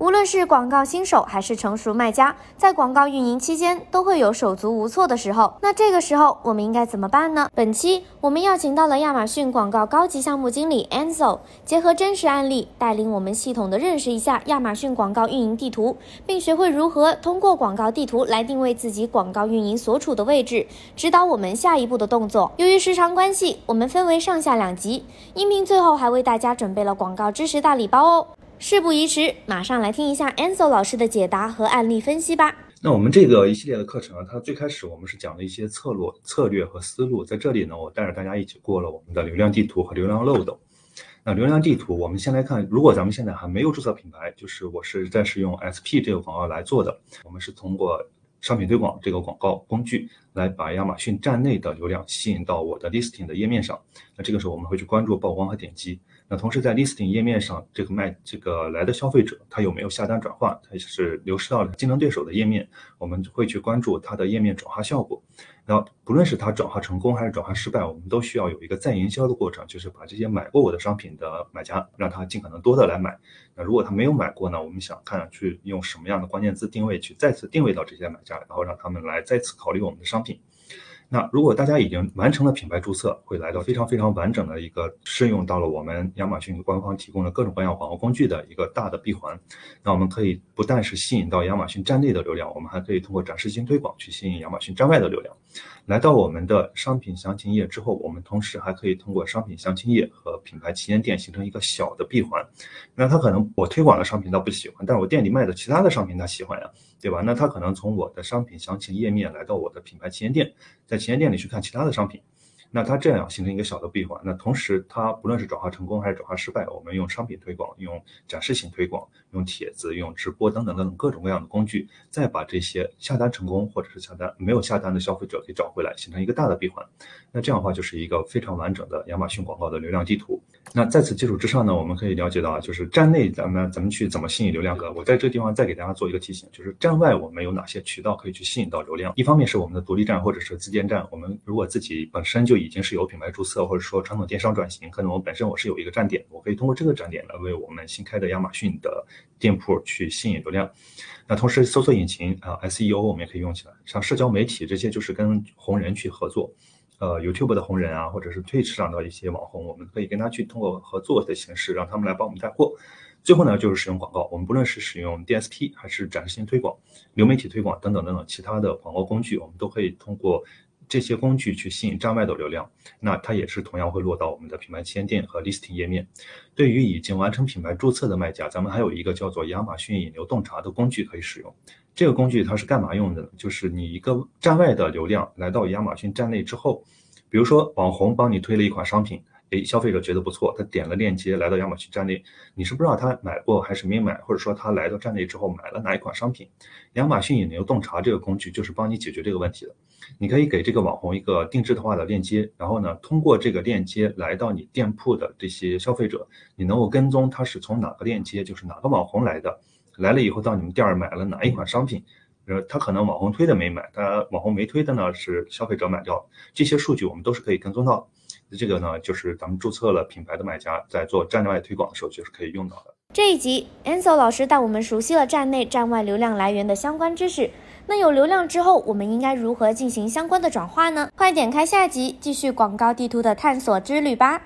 无论是广告新手还是成熟卖家，在广告运营期间都会有手足无措的时候。那这个时候我们应该怎么办呢？本期我们邀请到了亚马逊广告高级项目经理 Enzo，结合真实案例，带领我们系统的认识一下亚马逊广告运营地图，并学会如何通过广告地图来定位自己广告运营所处的位置，指导我们下一步的动作。由于时长关系，我们分为上下两集，音频最后还为大家准备了广告知识大礼包哦。事不宜迟，马上来听一下 Ansel 老师的解答和案例分析吧。那我们这个一系列的课程啊，它最开始我们是讲了一些策略、策略和思路。在这里呢，我带着大家一起过了我们的流量地图和流量漏斗。那流量地图，我们先来看，如果咱们现在还没有注册品牌，就是我是暂时用 SP 这个广告来做的，我们是通过商品推广这个广告工具来把亚马逊站内的流量吸引到我的 listing 的页面上。那这个时候我们会去关注曝光和点击。那同时在 listing 页面上，这个卖这个来的消费者，他有没有下单转化，他是流失到了竞争对手的页面，我们会去关注他的页面转化效果。那不论是他转化成功还是转化失败，我们都需要有一个再营销的过程，就是把这些买过我的商品的买家，让他尽可能多的来买。那如果他没有买过呢，我们想看去用什么样的关键字定位去再次定位到这些买家，然后让他们来再次考虑我们的商品。那如果大家已经完成了品牌注册，会来到非常非常完整的一个适用到了我们亚马逊官方提供的各种各样广告工具的一个大的闭环。那我们可以不但是吸引到亚马逊站内的流量，我们还可以通过展示性推广去吸引亚马逊站外的流量。来到我们的商品详情页之后，我们同时还可以通过商品详情页和品牌旗舰店形成一个小的闭环。那他可能我推广的商品他不喜欢，但是我店里卖的其他的商品他喜欢呀，对吧？那他可能从我的商品详情页面来到我的品牌旗舰店，在旗舰店里去看其他的商品。那它这样形成一个小的闭环，那同时它不论是转化成功还是转化失败，我们用商品推广、用展示型推广、用帖子、用直播等等等等各种各样的工具，再把这些下单成功或者是下单没有下单的消费者给找回来，形成一个大的闭环。那这样的话就是一个非常完整的亚马逊广告的流量地图。那在此基础之上呢，我们可以了解到啊，就是站内咱们咱们去怎么吸引流量的。我在这个地方再给大家做一个提醒，就是站外我们有哪些渠道可以去吸引到流量？一方面是我们的独立站或者是自建站，我们如果自己本身就已经是有品牌注册，或者说传统电商转型，可能我本身我是有一个站点，我可以通过这个站点来为我们新开的亚马逊的店铺去吸引流量。那同时搜索引擎啊，SEO 我们也可以用起来，像社交媒体这些就是跟红人去合作，呃，YouTube 的红人啊，或者是 Twitch 上的一些网红，我们可以跟他去通过合作的形式，让他们来帮我们带货。最后呢，就是使用广告，我们不论是使用 DSP 还是展示性推广、流媒体推广等等等等其他的广告工具，我们都可以通过。这些工具去吸引站外的流量，那它也是同样会落到我们的品牌旗舰店和 listing 页面。对于已经完成品牌注册的卖家，咱们还有一个叫做亚马逊引流洞察的工具可以使用。这个工具它是干嘛用的呢？就是你一个站外的流量来到亚马逊站内之后，比如说网红帮你推了一款商品。诶，消费者觉得不错，他点了链接来到亚马逊站内，你是不知道他买过还是没买，或者说他来到站内之后买了哪一款商品。亚马逊引流洞察这个工具就是帮你解决这个问题的。你可以给这个网红一个定制的话的链接，然后呢，通过这个链接来到你店铺的这些消费者，你能够跟踪他是从哪个链接，就是哪个网红来的，来了以后到你们店儿买了哪一款商品，呃，他可能网红推的没买，他网红没推的呢是消费者买掉，这些数据我们都是可以跟踪到。这个呢，就是咱们注册了品牌的买家在做站内外推广的时候，就是可以用到的。这一集，Enzo 老师带我们熟悉了站内、站外流量来源的相关知识。那有流量之后，我们应该如何进行相关的转化呢？快点开下集，继续广告地图的探索之旅吧。